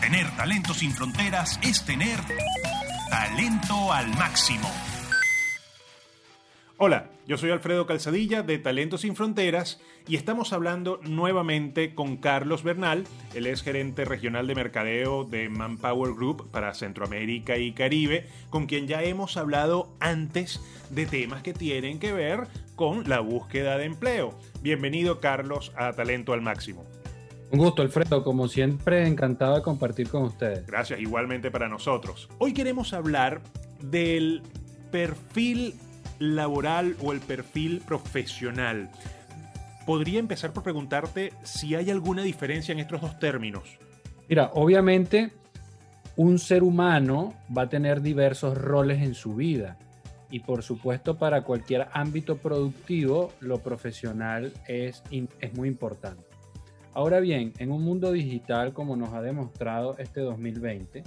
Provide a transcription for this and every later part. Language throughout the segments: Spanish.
Tener talento sin fronteras es tener talento al máximo. Hola, yo soy Alfredo Calzadilla de Talento Sin Fronteras y estamos hablando nuevamente con Carlos Bernal, él es gerente regional de mercadeo de Manpower Group para Centroamérica y Caribe, con quien ya hemos hablado antes de temas que tienen que ver con la búsqueda de empleo. Bienvenido Carlos a Talento al Máximo. Un gusto, Alfredo. Como siempre, encantado de compartir con ustedes. Gracias, igualmente para nosotros. Hoy queremos hablar del perfil laboral o el perfil profesional. Podría empezar por preguntarte si hay alguna diferencia en estos dos términos. Mira, obviamente un ser humano va a tener diversos roles en su vida y por supuesto para cualquier ámbito productivo lo profesional es, es muy importante. Ahora bien, en un mundo digital como nos ha demostrado este 2020,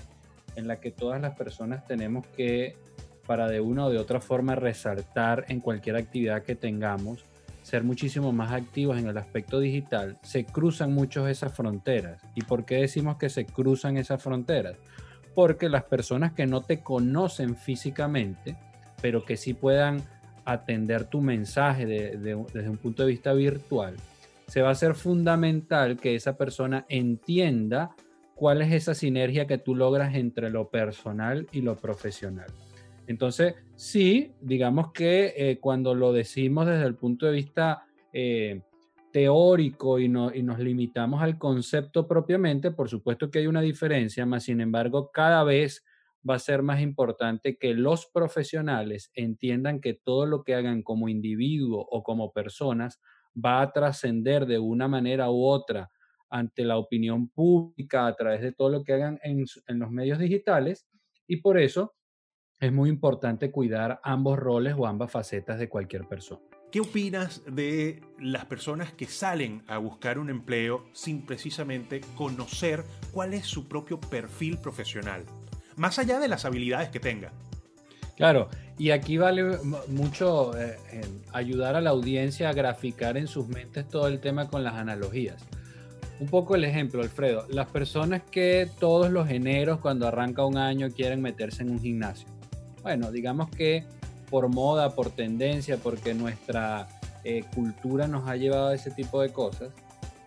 en la que todas las personas tenemos que para de una o de otra forma resaltar en cualquier actividad que tengamos, ser muchísimo más activos en el aspecto digital, se cruzan muchos esas fronteras. ¿Y por qué decimos que se cruzan esas fronteras? Porque las personas que no te conocen físicamente, pero que sí puedan atender tu mensaje desde un punto de vista virtual, se va a ser fundamental que esa persona entienda cuál es esa sinergia que tú logras entre lo personal y lo profesional. Entonces, sí, digamos que eh, cuando lo decimos desde el punto de vista eh, teórico y, y, nos limitamos al concepto propiamente, por supuesto que hay una diferencia, más sin embargo, cada vez va a ser más importante que los profesionales entiendan que todo lo que hagan como individuo o como personas va a trascender de una manera u otra ante la opinión pública a través de todo lo que hagan en, en los medios digitales y por eso es muy importante cuidar ambos roles o ambas facetas de cualquier persona. ¿Qué opinas de las personas que salen a buscar un empleo sin precisamente conocer cuál es su propio perfil profesional? Más allá de las habilidades que tenga. Claro, y aquí vale mucho eh, ayudar a la audiencia a graficar en sus mentes todo el tema con las analogías. Un poco el ejemplo, Alfredo. Las personas que todos los eneros, cuando arranca un año, quieren meterse en un gimnasio bueno, digamos que por moda, por tendencia, porque nuestra eh, cultura nos ha llevado a ese tipo de cosas,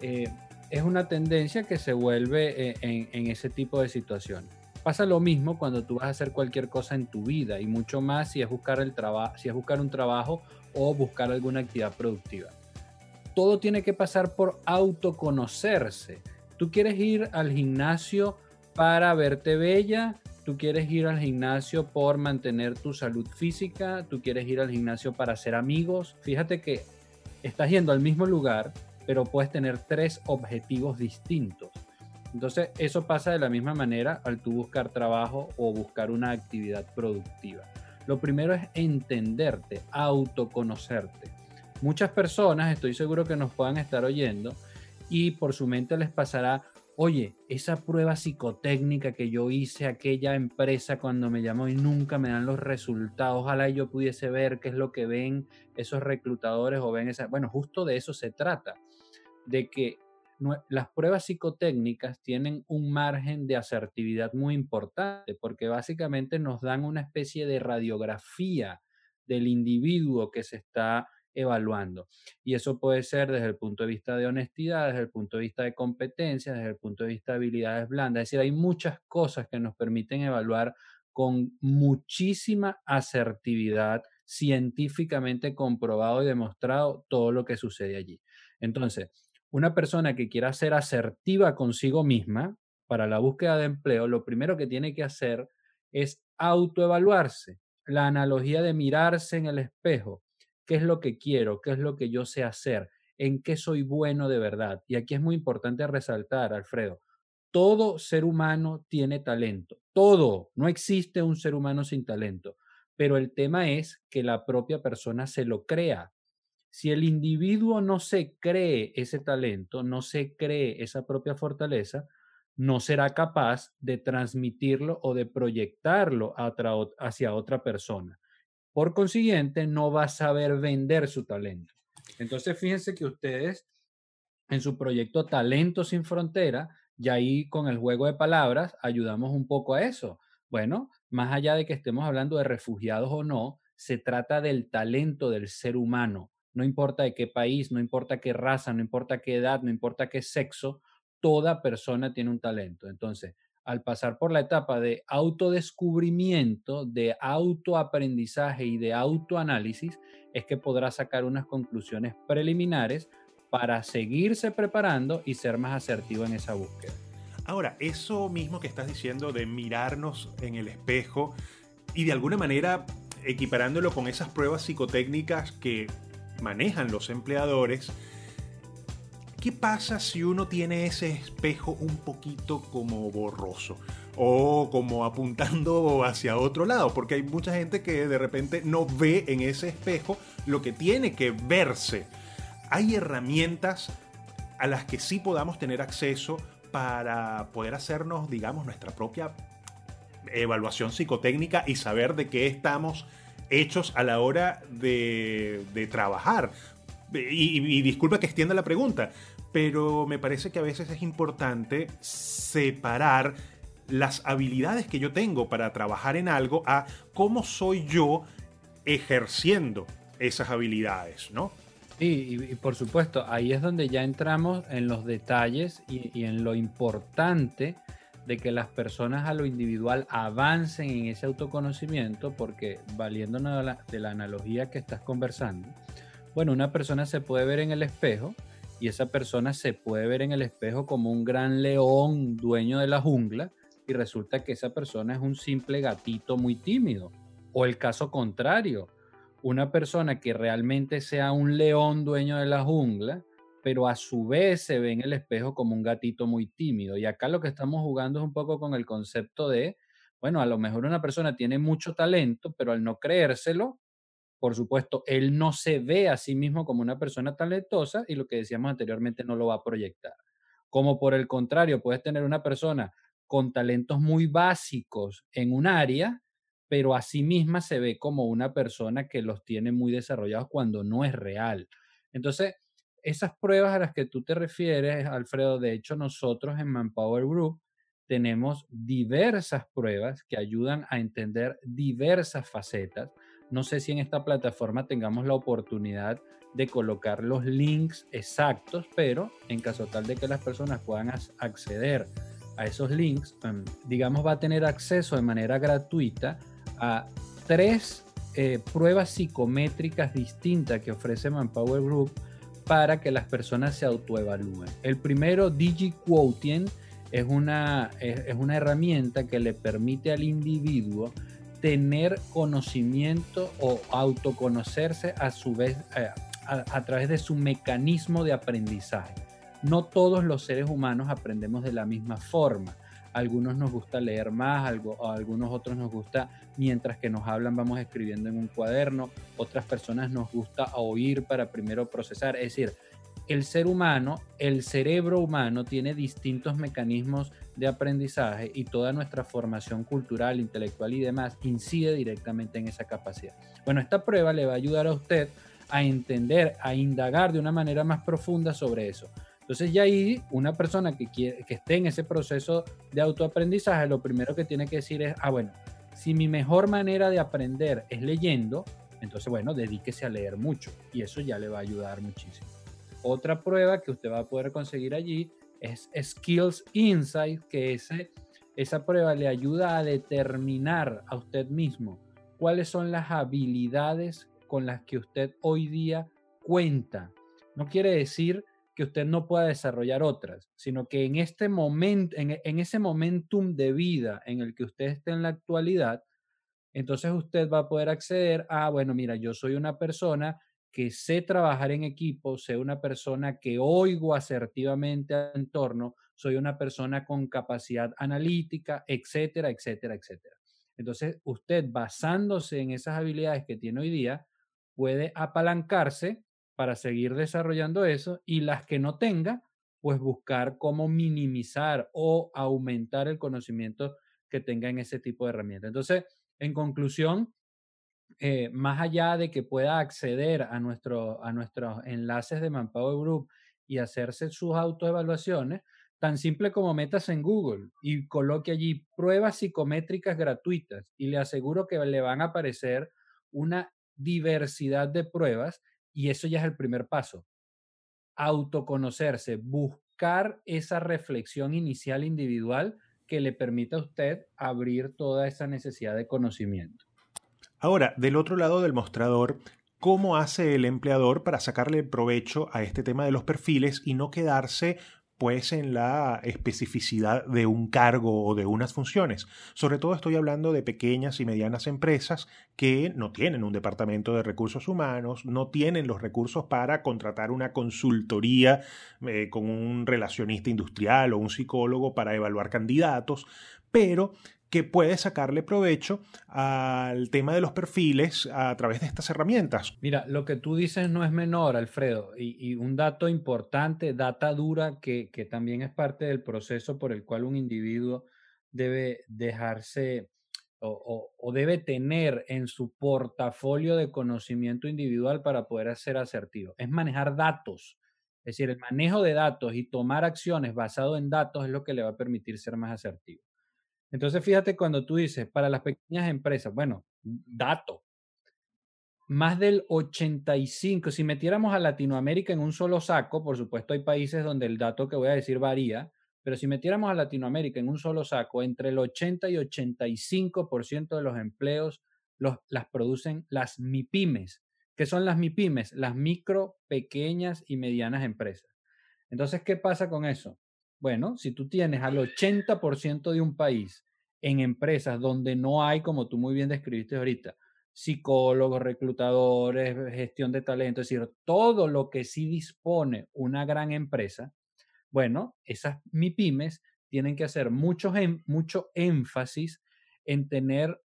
eh, es una tendencia que se vuelve en, ese tipo de situaciones. Pasa lo mismo cuando tú vas a hacer cualquier cosa en tu vida y mucho más si es buscar, el si es buscar un trabajo o buscar alguna actividad productiva. Todo tiene que pasar por autoconocerse. Tú quieres ir al gimnasio para verte bella, tú quieres ir al gimnasio por mantener tu salud física, tú quieres ir al gimnasio para hacer amigos. Fíjate que estás yendo al mismo lugar, pero puedes tener tres objetivos distintos. Entonces, eso pasa de la misma manera al tú buscar trabajo o buscar una actividad productiva. Lo primero es entenderte, autoconocerte. Muchas personas, estoy seguro que nos puedan estar oyendo, y por su mente les pasará, oye, esa prueba psicotécnica que yo hice aquella empresa cuando me llamó y nunca me dan los resultados, ojalá yo pudiese ver qué es lo que ven esos reclutadores o ven esa, bueno, justo de eso se trata, de que las pruebas psicotécnicas tienen un margen de asertividad muy importante porque básicamente nos dan una especie de radiografía del individuo que se está evaluando. Y eso puede ser desde el punto de vista de honestidad, desde el punto de vista de competencia, desde el punto de vista de habilidades blandas. Es decir, hay muchas cosas que nos permiten evaluar con muchísima asertividad, científicamente comprobado y demostrado todo lo que sucede allí. Entonces, una persona que quiera ser asertiva consigo misma para la búsqueda de empleo, lo primero que tiene que hacer es autoevaluarse. La analogía de mirarse en el espejo qué es lo que quiero, qué es lo que yo sé hacer, en qué soy bueno de verdad. Y aquí es muy importante resaltar, Alfredo, todo ser humano tiene talento, todo, no existe un ser humano sin talento, pero el tema es que la propia persona se lo crea. Si el individuo no se cree ese talento, no se cree esa propia fortaleza, no será capaz de transmitirlo o de proyectarlo hacia otra persona. Por consiguiente, no va a saber vender su talento. Entonces, fíjense que ustedes en su proyecto Talento sin Frontera Y ahí con el juego de palabras ayudamos un poco a eso. Bueno, más allá de que estemos hablando de refugiados o no, se trata del talento del ser humano. No importa de qué país, no importa qué raza, no importa qué edad, no importa qué sexo, toda persona tiene un talento. Entonces, al pasar por la etapa de autodescubrimiento, de autoaprendizaje y de autoanálisis, es que podrá sacar unas conclusiones preliminares para seguirse preparando y ser más asertivo en esa búsqueda. Ahora, eso mismo que estás diciendo de mirarnos en el espejo y de alguna manera equiparándolo con esas pruebas psicotécnicas que manejan los empleadores, ¿qué pasa si uno tiene ese espejo un poquito como borroso? O como apuntando hacia otro lado, porque hay mucha gente que de repente no ve en ese espejo lo que tiene que verse. Hay herramientas a las que sí podamos tener acceso para poder hacernos, digamos, nuestra propia evaluación psicotécnica y saber de qué estamos hechos a la hora de, trabajar. Y, disculpa que extienda la pregunta, pero me parece que a veces es importante separar las habilidades que yo tengo para trabajar en algo a cómo soy yo ejerciendo esas habilidades, ¿no? Sí, y, por supuesto, ahí es donde ya entramos en los detalles y, en lo importante de que las personas a lo individual avancen en ese autoconocimiento, porque valiéndonos de la analogía que estás conversando, bueno, una persona se puede ver en el espejo y esa persona se puede ver en el espejo como un gran león dueño de la jungla y resulta que esa persona es un simple gatito muy tímido. O el caso contrario, una persona que realmente sea un león dueño de la jungla, pero a su vez se ve en el espejo como un gatito muy tímido. Y acá lo que estamos jugando es un poco con el concepto de, bueno, a lo mejor una persona tiene mucho talento, pero al no creérselo, por supuesto, él no se ve a sí mismo como una persona talentosa y lo que decíamos anteriormente no lo va a proyectar. Como por el contrario, puedes tener una persona con talentos muy básicos en un área, pero a sí misma se ve como una persona que los tiene muy desarrollados cuando no es real. Entonces, esas pruebas a las que tú te refieres, Alfredo, de hecho nosotros en Manpower Group tenemos diversas pruebas que ayudan a entender diversas facetas. No sé si en esta plataforma tengamos la oportunidad de colocar los links exactos, pero en caso tal de que las personas puedan acceder a esos links, em, digamos, va a tener acceso de manera gratuita a tres eh, pruebas psicométricas distintas que ofrece Manpower Group para que las personas se autoevalúen. El primero, DigiQuotient, es una, es una herramienta que le permite al individuo tener conocimiento o autoconocerse a su vez eh, a, través de su mecanismo de aprendizaje. No todos los seres humanos aprendemos de la misma forma. Algunos nos gusta leer más, algo, a algunos otros nos gusta mientras que nos hablan vamos escribiendo en un cuaderno, otras personas nos gusta oír para primero procesar. Es decir, el ser humano, el cerebro humano tiene distintos mecanismos de aprendizaje y toda nuestra formación cultural, intelectual y demás incide directamente en esa capacidad. Bueno, esta prueba le va a ayudar a usted a entender, a indagar de una manera más profunda sobre eso. Entonces ya ahí una persona que, quiere, que esté en ese proceso de autoaprendizaje, lo primero que tiene que decir es, ah, bueno, si mi mejor manera de aprender es leyendo, entonces bueno, dedíquese a leer mucho y eso ya le va a ayudar muchísimo. Otra prueba que usted va a poder conseguir allí es Skills Insight, que ese, esa prueba le ayuda a determinar a usted mismo cuáles son las habilidades con las que usted hoy día cuenta. No quiere decir que usted no pueda desarrollar otras, sino que en este momento, en, en, ese momentum de vida en el que usted esté en la actualidad, entonces usted va a poder acceder a, bueno, mira, yo soy una persona que sé trabajar en equipo, sé una persona que oigo asertivamente al entorno, soy una persona con capacidad analítica, etcétera, etcétera, etcétera. Entonces, usted basándose en esas habilidades que tiene hoy día, puede apalancarse para seguir desarrollando eso y las que no tenga, pues buscar cómo minimizar o aumentar el conocimiento que tenga en ese tipo de herramientas. Entonces, en conclusión, eh, más allá de que pueda acceder a, nuestro, a nuestros enlaces de Manpower Group y hacerse sus autoevaluaciones, Tan simple como metas en Google y coloque allí pruebas psicométricas gratuitas y le aseguro que le van a aparecer una diversidad de pruebas y eso ya es el primer paso. Autoconocerse, buscar esa reflexión inicial individual que le permita a usted abrir toda esa necesidad de conocimiento. Ahora, del otro lado del mostrador, ¿cómo hace el empleador para sacarle provecho a este tema de los perfiles y no quedarse pues en la especificidad de un cargo o de unas funciones. Sobre todo estoy hablando de pequeñas y medianas empresas que no tienen un departamento de recursos humanos, no tienen los recursos para contratar una consultoría eh, con un relacionista industrial o un psicólogo para evaluar candidatos, pero que puede sacarle provecho al tema de los perfiles a través de estas herramientas. Mira, lo que tú dices no es menor, Alfredo, y, un dato importante, data dura, que, también es parte del proceso por el cual un individuo debe dejarse o, o, debe tener en su portafolio de conocimiento individual para poder ser asertivo. Es manejar datos. Es decir, el manejo de datos y tomar acciones basado en datos es lo que le va a permitir ser más asertivo. Entonces, fíjate cuando tú dices, para las pequeñas empresas, bueno, dato, más del 85, si metiéramos a Latinoamérica en un solo saco, por supuesto hay países donde el dato que voy a decir varía, pero si metiéramos a Latinoamérica en un solo saco, entre el 80 y 85% de los empleos los, las producen las MIPIMES. ¿Qué son las MIPIMES? Las micro, pequeñas y medianas empresas. Entonces, ¿qué pasa con eso? Bueno, si tú tienes al 80% de un país en empresas donde no hay, como tú muy bien describiste ahorita, psicólogos, reclutadores, gestión de talento, es decir, todo lo que sí dispone una gran empresa, bueno, esas MIPIMES tienen que hacer mucho, mucho énfasis en tener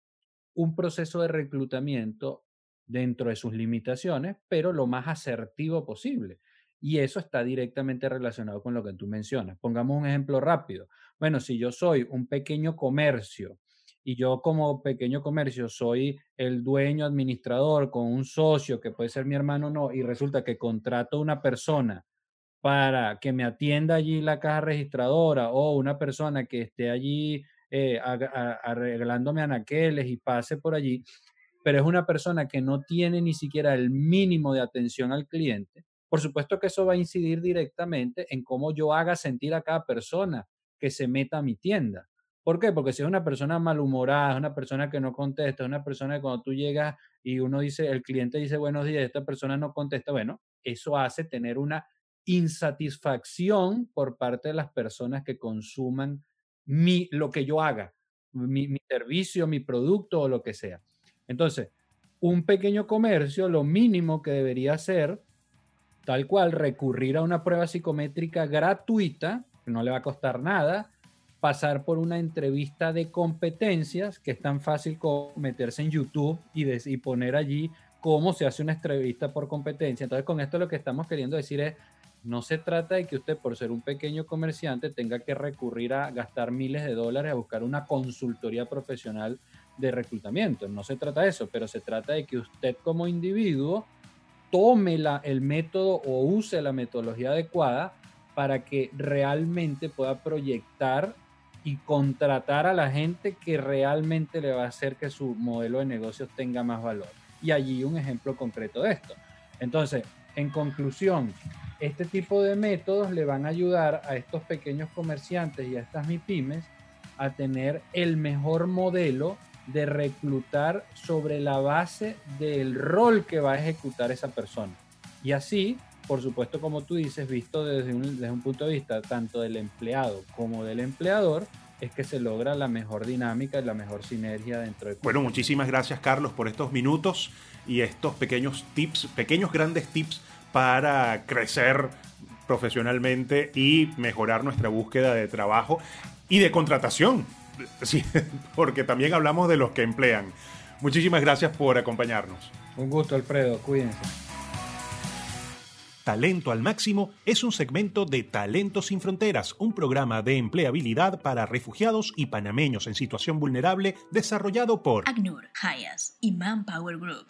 un proceso de reclutamiento dentro de sus limitaciones, pero lo más asertivo posible. Y eso está directamente relacionado con lo que tú mencionas. Pongamos un ejemplo rápido. Bueno, si yo soy un pequeño comercio y yo como pequeño comercio soy el dueño administrador con un socio que puede ser mi hermano o no, y resulta que contrato una persona para que me atienda allí la caja registradora o una persona que esté allí eh, arreglándome anaqueles y pase por allí, pero es una persona que no tiene ni siquiera el mínimo de atención al cliente, por supuesto que eso va a incidir directamente en cómo yo haga sentir a cada persona que se meta a mi tienda. ¿Por qué? Porque si es una persona malhumorada, es una persona que no contesta, es una persona que cuando tú llegas y uno dice, el cliente dice buenos días, esta persona no contesta, bueno, eso hace tener una insatisfacción por parte de las personas que consuman mi, lo que yo haga, mi, mi servicio, mi producto o lo que sea. Entonces, un pequeño comercio, lo mínimo que debería hacer tal cual recurrir a una prueba psicométrica gratuita, que no le va a costar nada, pasar por una entrevista de competencias, que es tan fácil como meterse en YouTube y, y poner allí cómo se hace una entrevista por competencia. Entonces, con esto lo que estamos queriendo decir es, no se trata de que usted, por ser un pequeño comerciante, tenga que recurrir a gastar miles de dólares a buscar una consultoría profesional de reclutamiento. No se trata de eso, pero se trata de que usted como individuo tome el método o use la metodología adecuada para que realmente pueda proyectar y contratar a la gente que realmente le va a hacer que su modelo de negocios tenga más valor. Y allí un ejemplo concreto de esto. Entonces, en conclusión, este tipo de métodos le van a ayudar a estos pequeños comerciantes y a estas MIPIMES a tener el mejor modelo de reclutar sobre la base del rol que va a ejecutar esa persona. Y así, por supuesto, como tú dices, visto desde un, punto de vista tanto del empleado como del empleador, es que se logra la mejor dinámica y la mejor sinergia dentro de... Bueno, muchísimas gracias Carlos por estos minutos y estos pequeños tips, pequeños grandes tips para crecer profesionalmente y mejorar nuestra búsqueda de trabajo y de contratación Sí, porque también hablamos de los que emplean. Muchísimas gracias por acompañarnos. Un gusto, Alfredo. Cuídense. Talento al Máximo es un segmento de Talento sin Fronteras, un programa de empleabilidad para refugiados y panameños en situación vulnerable desarrollado por ACNUR, Hayas y Manpower Group.